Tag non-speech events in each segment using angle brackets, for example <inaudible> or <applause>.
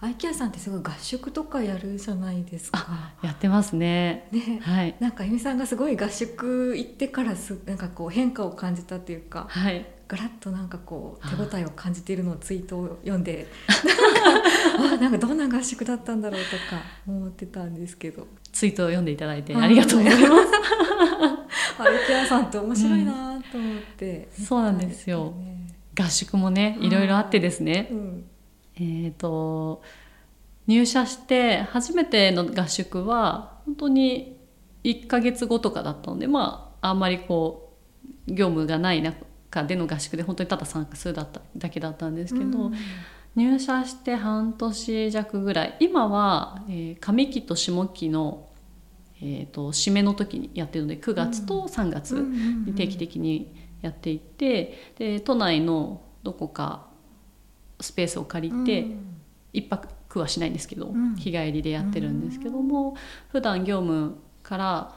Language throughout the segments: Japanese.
アイケアさんってすごい合宿とかやるじゃないですか。やってますね。ね、はい。なんか由美さんがすごい合宿行ってからすなんかこう変化を感じたっていうか、はい。ガラッとなんかこう手応えを感じているのをツイートを読んでなんかあなんかどんな合宿だったんだろうとか思ってたんですけどツイートを読んでいただいてありがとうございます。<laughs> アイケアさんって面白いなと思って、うんそうなんですよね合宿もね、いろいろあってですねう。んえっ、と入社して初めての合宿は本当に1ヶ月後とかだったので、まああんまりこう業務がない中での合宿で本当にただ参加するだっただけだったんですけど。うん入社して半年弱ぐらい今は、えー上期と下期の、えー、と締めの時にやってるので9月と3月に定期的にやっていて、で都内のどこかスペースを借りて、一泊はしないんですけど、うん。日帰りでやってるんですけども、普段業務から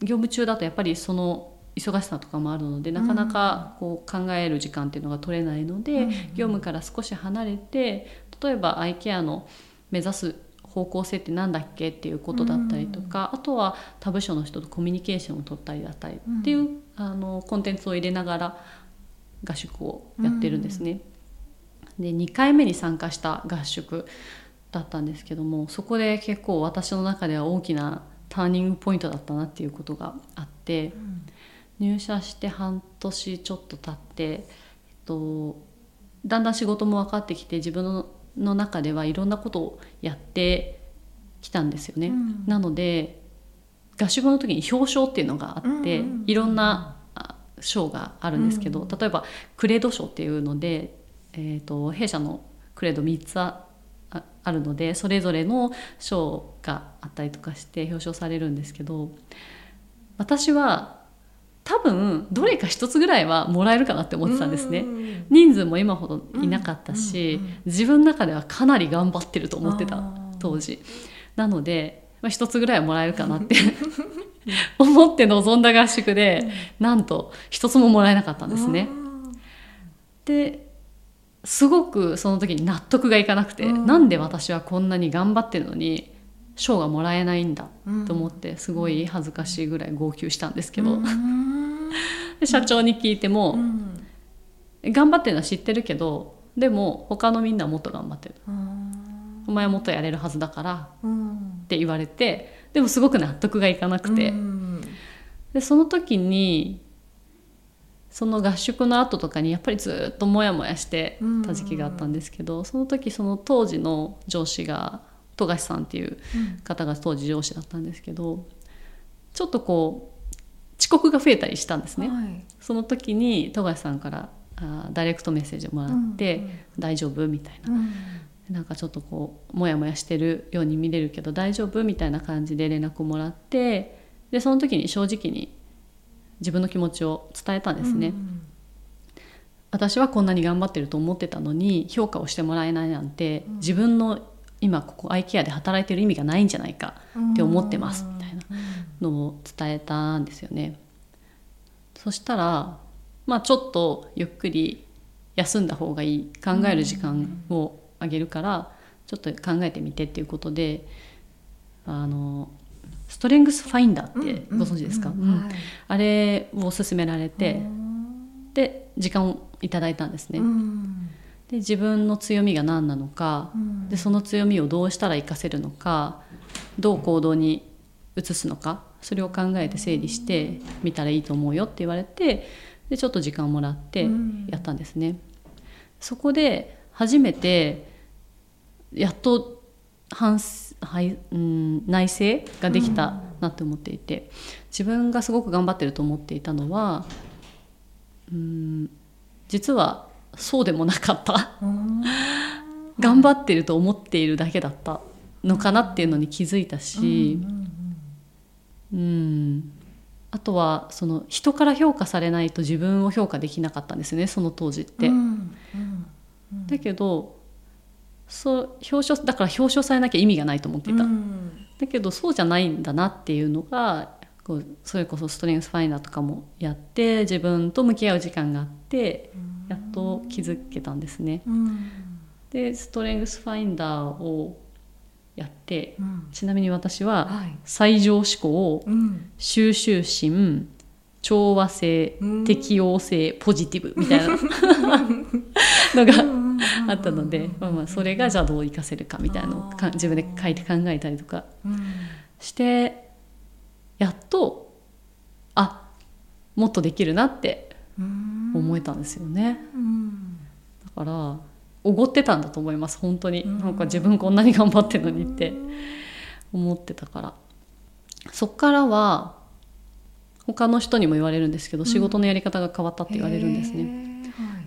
業務中だとやっぱりその忙しさとかもあるのでなかなかこう考える時間っていうのが取れないので、うん。業務から少し離れて例えばアイケアの目指す方向性って何だっけっていうことだったりとか、あとは他部署の人とコミュニケーションを取ったりだったりっていう、あのコンテンツを入れながら合宿をやってるんですね。で2回目に参加した合宿だったんですけどもそこで結構私の中では大きなターニングポイントだったなっていうことがあって入社して半年ちょっと経って、えっと、だんだん仕事も分かってきて自分のの中ではいろんなことをやってきたんですよね。うん。なので合宿の時に表彰っていうのがあって、うんうんうん。いろんなあ賞があるんですけど、うん。例えばクレード賞っていうので、えー、と弊社のクレード3つあるのでそれぞれの賞があったりとかして表彰されるんですけど私は多分どれか一つぐらいはもらえるかなって思ってたんですね。うん。人数も今ほどいなかったし、うんうんうん。自分の中ではかなり頑張ってると思ってた当時。なので、まあ、一つぐらいはもらえるかなって <laughs> 思って臨んだ合宿で、なんと一つももらえなかったんですね。ですごくその時に納得がいかなくて、うん。なんで私はこんなに頑張ってるのに賞がもらえないんだうん。と思ってすごい恥ずかしいぐらい号泣したんですけど、うん。<laughs> で社長に聞いても、うん。頑張ってるのは知ってるけどでも他のみんなはもっと頑張ってる。お前はもっとやれるはずだからうん。って言われてでもすごく納得がいかなくて、うん。でその時にその合宿の後とかにやっぱりずっとモヤモヤしてた時期があったんですけど、その時その当時の上司が富樫さんっていう方が当時上司だったんですけどちょっとこう遅刻が増えたりしたんですね。はい。その時に富樫さんからあーダイレクトメッセージをもらって「うんうん。大丈夫?」みたいな。うん。なんかちょっとこうモヤモヤしてるように見れるけど大丈夫みたいな感じで連絡をもらってでその時に正直に自分の気持ちを伝えたんですね、私はこんなに頑張ってると思ってたのに評価をしてもらえないなんて、自分の今ここアイケアで働いてる意味がないんじゃないかって思ってますみたいなのを伝えたんですよね。そしたらまあちょっとゆっくり休んだ方がいい考える時間をあげるからちょっと考えてみてっていうことであのストレングスファインダーってご存知ですか、あれを勧められてうんで時間をいただいたんですね、うん。で自分の強みが何なのかうん。でその強みをどうしたら活かせるのかどう行動に移すのかそれを考えて整理してみたらいいと思うよって言われてでちょっと時間をもらってうん。やったんですね。そこで初めてやっと反はいうん内省ができたなって思っていて自分がすごく頑張ってると思っていたのはうん実はそうでもなかった。うん頑張ってると思っているだけだったのかなっていうのに気づいたし、うんあとはその人から評価されないと自分を評価できなかったんですねその当時って。うん。だけどそう表彰だから表彰されなきゃ意味がないと思っていた。うん。だけどそうじゃないんだなっていうのがこうそれこそストレングスファインダーとかもやって自分と向き合う時間があってやっと気づけたんですね。うん。ででストレングスファインダーをやってうん。ちなみに私ははい。最上思考うん。収集心調和性うん。適応性ポジティブみたいな。<laughs> のがあったので、まあ、まあそれがじゃあどう活かせるかみたいなのを自分で書いて考えたりとかうん。してやっとあもっとできるなってうん。思えたんですよね。うん。だからおごってたんだと思います本当に。うん。なんか自分こんなに頑張ってるのにって思ってたから。そっからは他の人にも言われるんですけど、ん。仕事のやり方が変わったって言われるんですね。はい。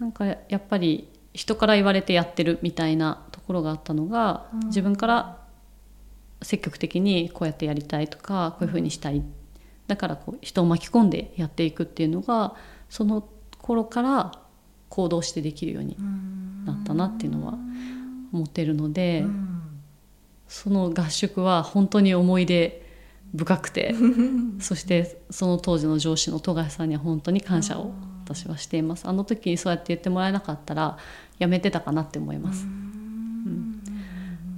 なんかやっぱり人から言われてやってるみたいなところがあったのが、うん。自分から積極的にこうやってやりたいとかこういうふうにしたい。だからこう人を巻き込んでやっていくっていうのがその頃から行動してできるようになったなっていうのは思ってるので、うん。その合宿は本当に思い出深くて <laughs> そしてその当時の上司の富樫さんには本当に感謝を私はしています。あの時にそうやって言ってもらえなかったらやめてたかなって思います、うん。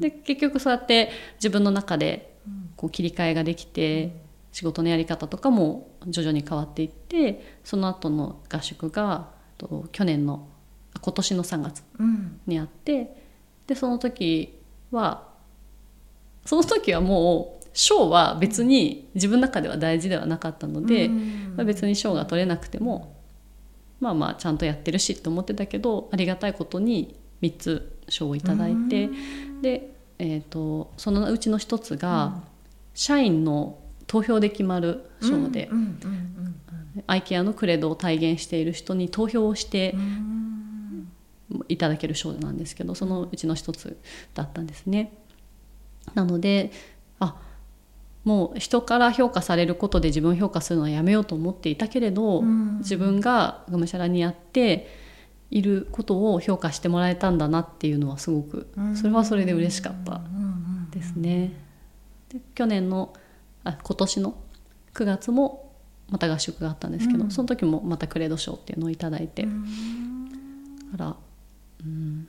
で結局そうやって自分の中でうんこう切り替えができて仕事のやり方とかも徐々に変わっていってその後の合宿がと去年のあ今年の3月うんにあってでその時はその時はもう賞は別に自分の中では大事ではなかったので、うん。まあ、別に賞が取れなくてもまあまあちゃんとやってるしって思ってたけどありがたいことに3つ賞をいただいて、で、えー、とそのうちの一つが、社員の投票で決まる賞で、うんうんアイケアのクレドを体現している人に投票をしていただける賞なんですけどそのうちの一つだったんですね。なのであもう人から評価されることで自分を評価するのはやめようと思っていたけれど、うん。自分ががむしゃらにやっていることを評価してもらえたんだなっていうのはすごくそれはそれで嬉しかったですね。で去年のあ今年の9月もまた合宿があったんですけど、うん。その時もまたクレード賞っていうのをいただいて、うん。だから、うん、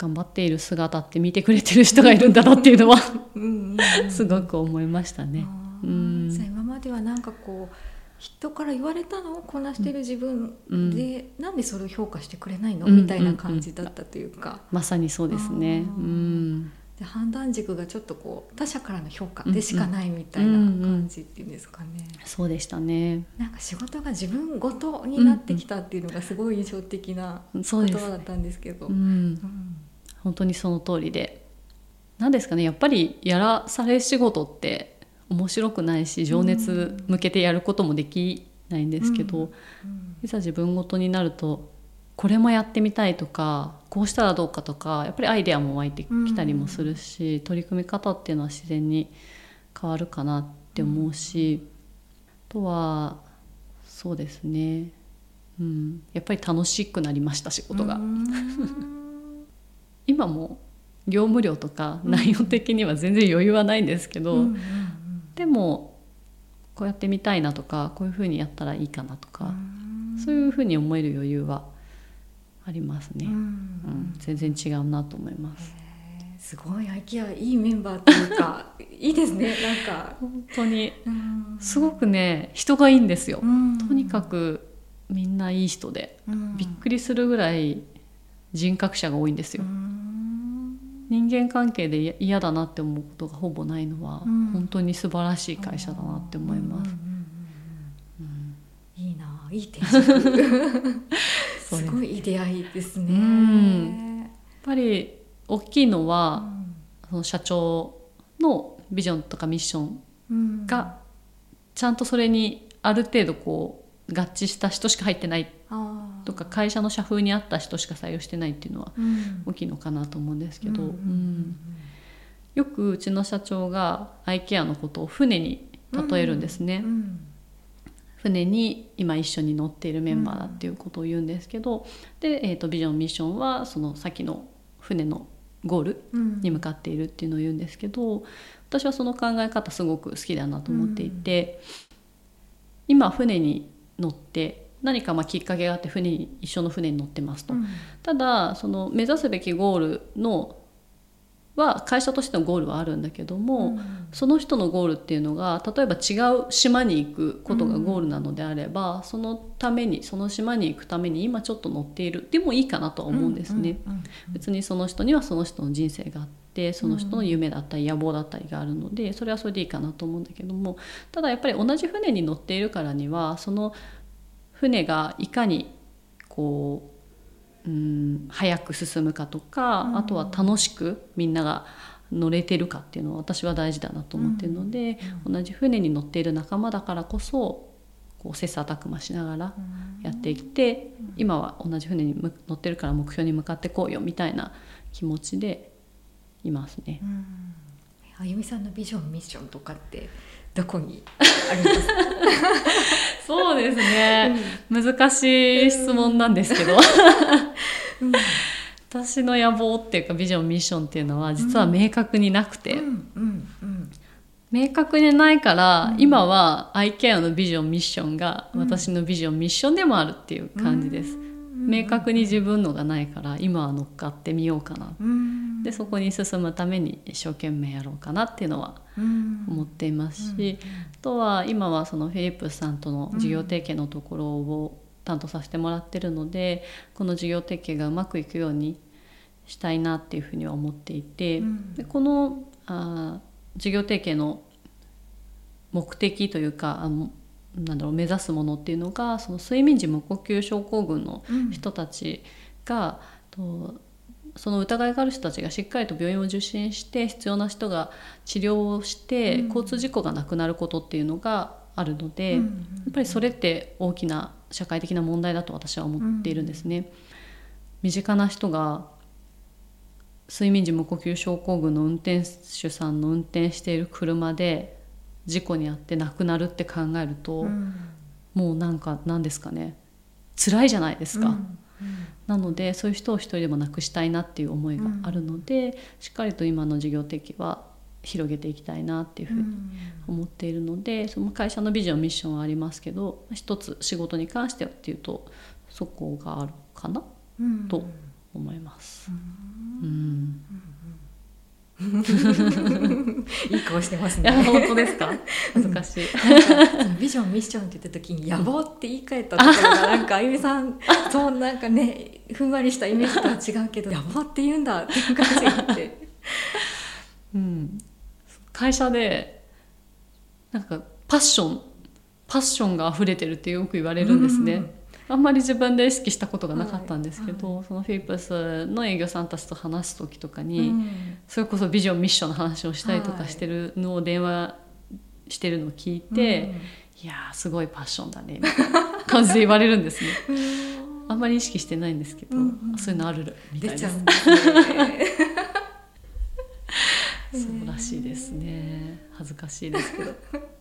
頑張っている姿って見てくれてる人がいるんだなっていうのはうんうんすごく思いましたね。うん。今まではなんかこう人から言われたの？をこなしてる自分うん。で、なんでそれを評価してくれないの、うん。みたいな感じだったというか、まさにそうですね。うん、で判断軸がちょっとこう他者からの評価うん。うんでしかないみたいな感じっていうんですかね、そうでしたね。なんか仕事が自分ごとになってきたっていうのがすごい印象的な。言葉だったんですけど。うん、うん本当にその通りで、なんですかね。やっぱりやらされ仕事って面白くないし、情熱向けてやることもできないんですけど、うん。いざ自分ごとになるとこれもやってみたいとかこうしたらどうかとかやっぱりアイデアも湧いてきたりもするし、取り組み方っていうのは自然に変わるかなって思うし、あとはそうですね、うん、やっぱり楽しくなりました仕事が。うん今も業務量とか内容的には全然余裕はないんですけど、うんうんでもこうやってみたいなとかこういうふうにやったらいいかなとか、うん。そういうふうに思える余裕はありますね。うん。うん、全然違うなと思います。すごい IKEA いいメンバーというか <laughs> いいですねなんか、本当にうん。すごくね人がいいんですよ。うん。とにかくみんないい人でうん。びっくりするぐらい人格者が多いんですよ。うん人間関係で嫌嫌だなって思うことがほぼないのは、うん。本当に素晴らしい会社だなって思います。いいないい転職。<laughs> す。すごいいい出会いですね。うん。やっぱり大きいのうは、ん。その社長のビジョンとかミッションうん。がちゃんとそれにある程度こう合致した人しか入ってないとか会社の社風に合った人しか採用してないっていうのはうん。大きいのかなと思うんですけど、うんうんよくうちの社長が IKEA のことを船に例えるんですね、うん船に今一緒に乗っているメンバーだっていうことを言うんですけど、で、えー、とビジョンミッションはその先の船のゴールうん。に向かっているっていうのを言うんですけど私はその考え方すごく好きだなと思っていて、今船に乗って何かまあきっかけがあって船に一緒の船に乗ってますと、うん。ただその目指すべきゴールのは会社としてのゴールはあるんだけども、その人のゴールっていうのが例えば違う島に行くことがゴールなのであれば、そのためにその島に行くために今ちょっと乗っている。でもいいかなとは思うんですね。うんうん。別にその人にはその人の人生があってその人の夢だったり野望だったりがあるのでそれはそれでいいかなと思うんだけどもただやっぱり同じ船に乗っているからにはその船がいかにこううん早く進むかとか、うん。あとは楽しくみんなが乗れてるかっていうのは私は大事だなと思ってるので、同じ船に乗っている仲間だからこそこう切磋琢磨しながらやっていって、今は同じ船にむ乗ってるから目標に向かってこうよみたいな気持ちでいますね。うん。あゆみさんのビジョンミッションとかってどこにありますか、<laughs> そうですね、難しい質問なんですけど、うん。私の野望っていうかビジョンミッションっていうのは実は明確になくて、うんうんうん。明確にないから、うん。今は iCare のビジョンミッションがうん。私のビジョンミッションでもあるっていう感じです。うん。明確に自分のがないから今は乗っかってみようかな。うんでそこに進むために一生懸命やろうかなっていうのはうん。思っていますし、あとは今はそのフィリップスさんとの事業提携のところを担当させてもらってるのでこの事業提携がうまくいくようにしたいなっていうふうには思っていて、うん。でこのあー事業提携の目的というかあのなんだろう目指すものっていうのがその睡眠時無呼吸症候群のうん。人たちが、とその疑いがある人たちがしっかりと病院を受診して必要な人が治療をして、うん。交通事故がなくなることっていうのがあるので、うんやっぱりそれって大きな社会的な問題だと私は思っているんですね。身近な人が睡眠時無呼吸症候群の運転手さんの運転している車で事故に遭って亡くなるって考えると、うん。もうなんか何ですかね。辛いじゃないですか。うんなのでそういう人を一人でもなくしたいなっていう思いがあるので、しっかりと今の事業的は広げていきたいなっていうふうに思っているので、その会社のビジョンミッションはありますけど一つ仕事に関してはっていうとそこがあるかなうん。と思います。うん、<laughs> いい顔してますね。本当ですか？恥ずかしい。ビジョンミッションって言った時に野望って言い換えたところがなんかあゆみさんそうなんかねふんわりしたイメージとは違うけど野望って言うんだっていう感じがあって。うん、会社でなんかパッションパッションが溢れてるってよく言われるんですね、うんあんまり自分で意識したことがなかったんですけど、はそのフィリップスの営業さんたちと話す時とかに、うん。それこそビジョンミッションの話をしたりとかしてるのを電話してるのを聞いて、いやーすごいパッションだねみたいな感じで言われるんですね。あんまり意識してないんですけど、うんうん。そういうのあるみたいです。ね。<laughs> そうらしいですね。恥ずかしいですけど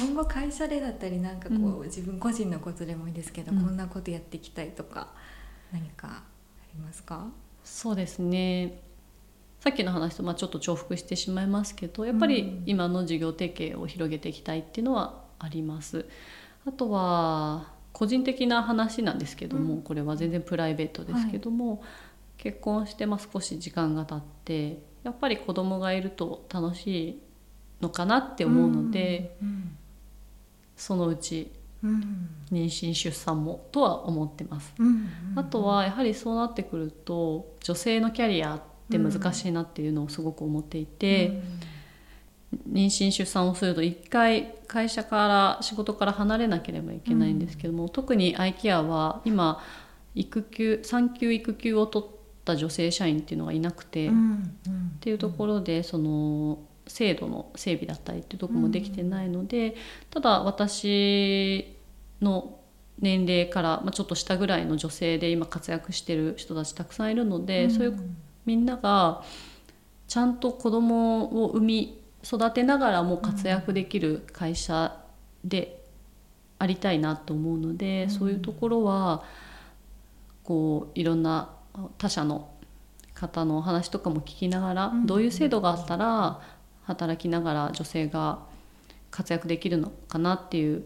今後会社でだったりなんかこう、う自分個人のことでもいいですけど、うん。こんなことやっていきたいとか何かありますか？そうですね。さっきの話とまあちょっと重複してしまいますけどやっぱり今の事業提携を広げていきたいっていうのはあります。あとは個人的な話なんですけども、うん。これは全然プライベートですけども、結婚してまあ少し時間が経ってやっぱり子供がいると楽しいのかなって思うので、うんそのうちうん妊娠出産もとは思ってます。うんあとはやはりそうなってくると女性のキャリアって難しいなっていうのをすごく思っていて、妊娠出産をすると一回会社から仕事から離れなければいけないんですけども、特にアイケアは今育休産休育休を取った女性社員っていうのがいなくて、うんうんっていうところでその制度の整備だったりっていうところもできてないので、ただ私の年齢から、まあ、ちょっと下ぐらいの女性で今活躍してる人たちたくさんいるので、そういうみんながちゃんと子供を産み育てながらも活躍できる会社でありたいなと思うので、うん。そういうところはこういろんな他社の方のお話とかも聞きながら、うん。どういう制度があったら働きながら女性が活躍できるのかなっていう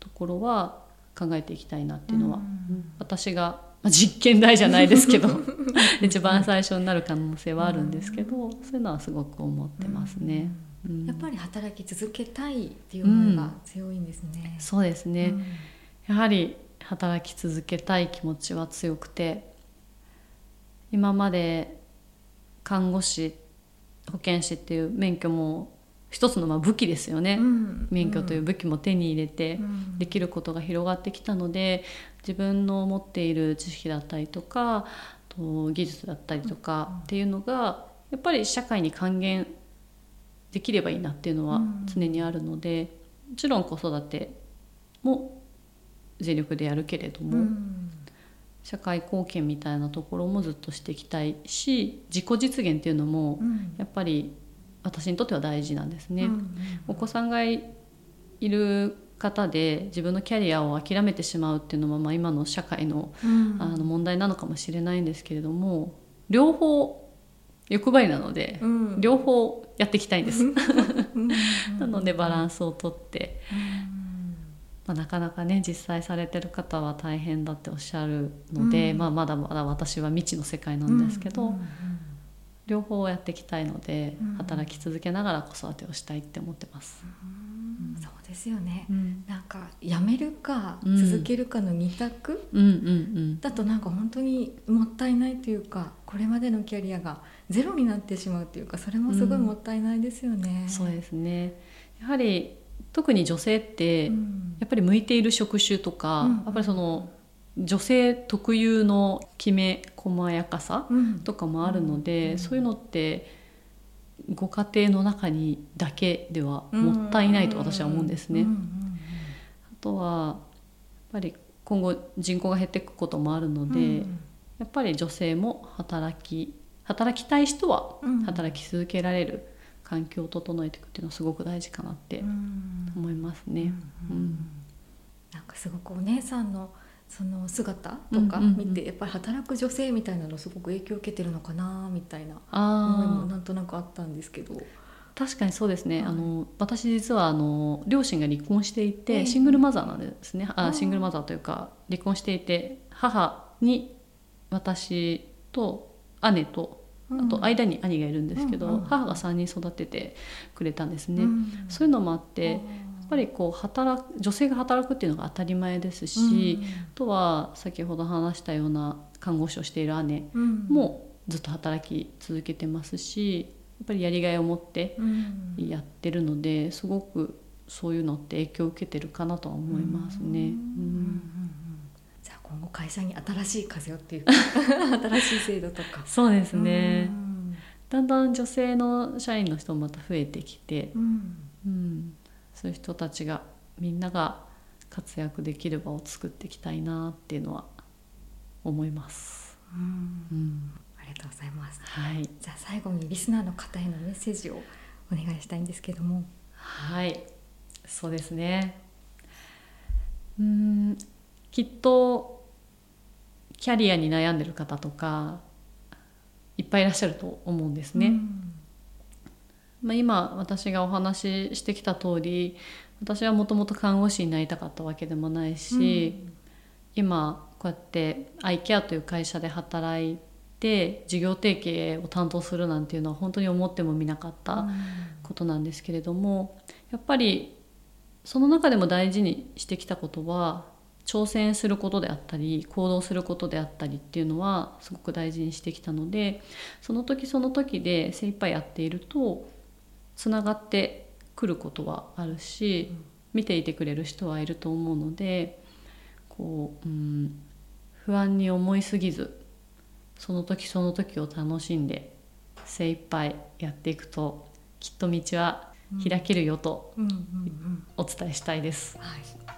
ところは考えていきたいなっていうのは、うん。私がまあ実験台じゃないですけど <laughs> 一番最初になる可能性はあるんですけど、そういうのはすごく思ってますね。うん。やっぱり働き続けたいっていう思いが強いんですね。そうですね、うん。やはり働き続けたい気持ちは強くて今まで看護師保健師っていう免許も一つのまあ武器ですよね、うん。免許という武器も手に入れてうん。できることが広がってきたので自分の持っている知識だったりとかと技術だったりとかっていうのがやっぱり社会に還元できればいいなっていうのはうん。常にあるのでもちろん子育ても全力でやるけれども、うん社会貢献みたいなところもずっとしていきたいし自己実現っていうのもうん。やっぱり私にとっては大事なんですね。うんお子さんがいる方で自分のキャリアを諦めてしまうっていうのは、まあ、今の社会のうん。あの問題なのかもしれないんですけれども両方欲張りなので、うん。両方やっていきたいんです。うん。<laughs> なのでバランスをとって、まあ、なかなかね実際されてる方は大変だっておっしゃるので、うん。まあ、まだまだ私は未知の世界なんですけど、うんうん両方やっていきたいので、うん。働き続けながら子育てをしたいって思ってます。うん。そうですよね。うん。なんかやめるかうん続けるかの二択うん。うんだとなんか本当にもったいないというかこれまでのキャリアがゼロになってしまうというかそれもすごいもったいないですよね。うん、そうですね。やはり特に女性って、うん。やっぱり向いている職種とか、うん。やっぱりその女性特有のきめ細やかさうん。とかもあるので、うん。そういうのってご家庭の中にだけではもったいないと私は思うんですね。あとはやっぱり今後人口が減っていくこともあるので、うん。やっぱり女性も働き働きたい人はうん。働き続けられる環境を整えていくっていうのはすごく大事かなってうん。思いますね。うんうん。なんかすごくお姉さんのその姿とか見てやっぱり働く女性みたいなのすごく影響を受けてるのかなみたいな思いもあなんとなくあったんですけど。ー確かにそうですね、はい。あの私実はあの両親が離婚していて、ええ。シングルマザーなんですね。あシングルマザーというか離婚していて母に私と姉とあと間に兄がいるんですけど、うんうん。母が3人育ててくれたんですね。うん。そういうのもあってやっぱりこう働く女性が働くっていうのが当たり前ですし、あとは先ほど話したような看護師をしている姉うん。もずっと働き続けてますしやっぱりやりがいを持ってうん。やってるのですごくそういうのって影響を受けてるかなとは思いますね。うん今後会社に新しい風をっていうか <laughs> 新しい制度とか。そうですね、うんだんだん女性の社員の人もまた増えてきて、うんうん、そういう人たちがみんなが活躍できる場を作っていきたいなっていうのは思います。うんうん、ありがとうございます。はい、じゃあ最後にリスナーの方へのメッセージをお願いしたいんですけども。はい、そうですね。うん、きっとキャリアに悩んでる方とかいっぱいいらっしゃると思うんですね。うん。まあ、今私がお話ししてきた通り私はもともと看護師になりたかったわけでもないし、今こうやってアイケアという会社で働いて事業提携を担当するなんていうのは本当に思ってもみなかったことなんですけれどもやっぱりその中でも大事にしてきたことは挑戦することであったり行動することであったりっていうのはすごく大事にしてきたのでその時その時で精一杯やっているとつながってくることはあるし見ていてくれる人はいると思うのでこう、うん、不安に思いすぎずその時その時を楽しんで精一杯やっていくときっと道は開けるよとうんうんうんお伝えしたいです。はい、